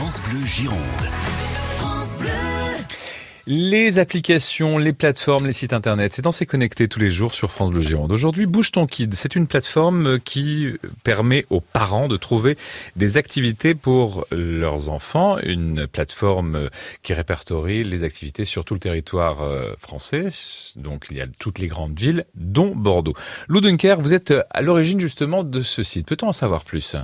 France Bleu Gironde. France Bleu. Les applications, les plateformes, les sites internet, c'est dans ces connectés tous les jours sur France Bleu Gironde. Aujourd'hui, Bouge ton Kid, c'est une plateforme qui permet aux parents de trouver des activités pour leurs enfants, une plateforme qui répertorie les activités sur tout le territoire euh, français. Donc il y a toutes les grandes villes, dont Bordeaux. Lou Dunker, vous êtes à l'origine justement de ce site. Peut-on en savoir plus?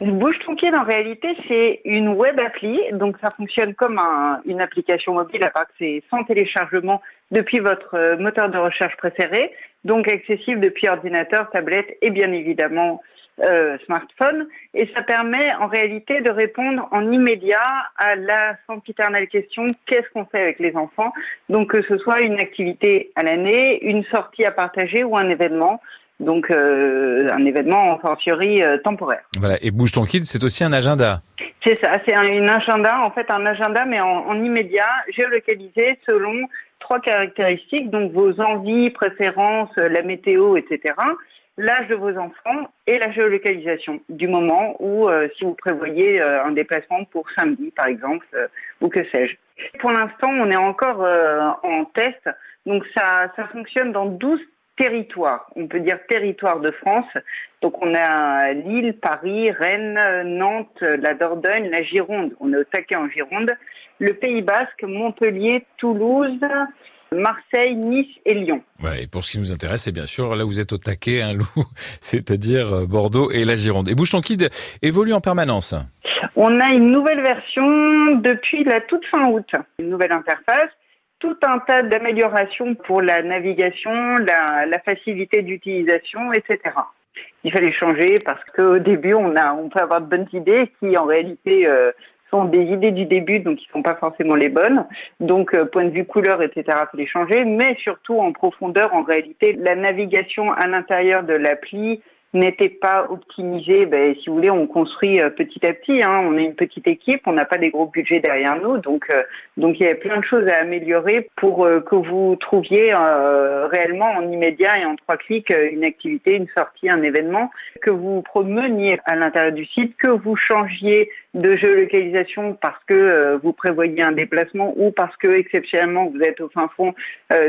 Bouge ton en réalité, c'est une web appli. Donc, ça fonctionne comme un, une application mobile, à part que c'est sans téléchargement depuis votre euh, moteur de recherche préféré. Donc, accessible depuis ordinateur, tablette et bien évidemment euh, smartphone. Et ça permet en réalité de répondre en immédiat à la sempiternelle question qu'est-ce qu'on fait avec les enfants? Donc, que ce soit une activité à l'année, une sortie à partager ou un événement donc euh, un événement en fortiori euh, temporaire. Voilà, et Bouge ton kid, c'est aussi un agenda. C'est ça, c'est un une agenda, en fait un agenda mais en, en, immédiat, géolocalisé selon trois caractéristiques, donc vos envies, préférences, la météo, etc., l'âge de vos enfants et la géolocalisation du moment où euh, si vous prévoyez euh, un déplacement pour samedi par exemple ou que sais-je. Pour l'instant, on est encore en test, donc ça, ça fonctionne dans 12 territoire, on peut dire territoire de France. Donc on a Lille, Paris, Rennes, Nantes, la Dordogne, la Gironde. On est au taquet en Gironde. Le Pays Basque, Montpellier, Toulouse, Marseille, Nice et Lyon. Ouais, et pour ce qui nous intéresse, c'est bien sûr là où vous êtes au taquet, un hein, loup, c'est-à-dire euh, Bordeaux et la Gironde. Et Bouchon Kid évolue en permanence. On a une nouvelle version depuis la toute fin août, une nouvelle interface tout un tas d'améliorations pour la navigation, la, la facilité d'utilisation, etc. Il fallait changer parce qu'au début, on a, on peut avoir de bonnes idées qui, en réalité, euh, sont des idées du début, donc qui sont pas forcément les bonnes. Donc, euh, point de vue couleur, etc., il fallait changer, mais surtout en profondeur, en réalité, la navigation à l'intérieur de l'appli, n'était pas optimisé, ben, si vous voulez, on construit euh, petit à petit. Hein. On est une petite équipe, on n'a pas des gros budgets derrière nous, donc euh, donc il y a plein de choses à améliorer pour euh, que vous trouviez réellement en immédiat et en trois clics une activité, une sortie, un événement, que vous promeniez à l'intérieur du site, que vous changiez de géolocalisation parce que vous prévoyez un déplacement ou parce que exceptionnellement vous êtes au fin fond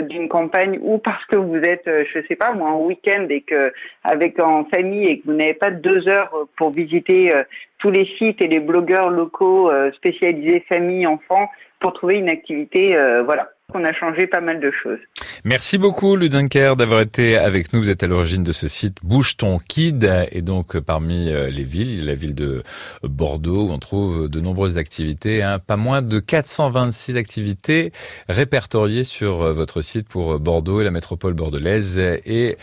d'une campagne ou parce que vous êtes, je sais pas moi, en week-end et que avec en famille et que vous n'avez pas deux heures pour visiter euh, tous les sites et les blogueurs locaux euh, spécialisés famille, enfants, pour trouver une activité, euh, voilà. On a changé pas mal de choses. Merci beaucoup, Ludunker, d'avoir été avec nous. Vous êtes à l'origine de ce site Bouge ton Kid. Et donc, parmi les villes, la ville de Bordeaux, où on trouve de nombreuses activités. Hein. Pas moins de 426 activités répertoriées sur votre site pour Bordeaux et la métropole bordelaise. Et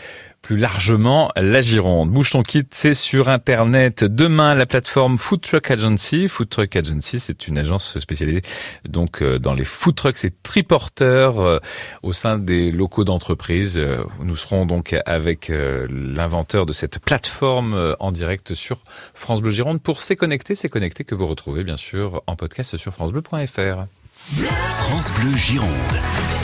plus largement la Gironde. Bouge ton kit, c'est sur Internet. Demain, la plateforme Food Truck Agency. Food Truck Agency, c'est une agence spécialisée donc euh, dans les food trucks et triporteurs euh, au sein des locaux d'entreprise. Euh, nous serons donc avec l'inventeur de cette plateforme en direct sur France Bleu Gironde pour C'est connecté, C'est connecté que vous retrouvez bien sûr en podcast sur francebleu.fr. France Bleu Gironde.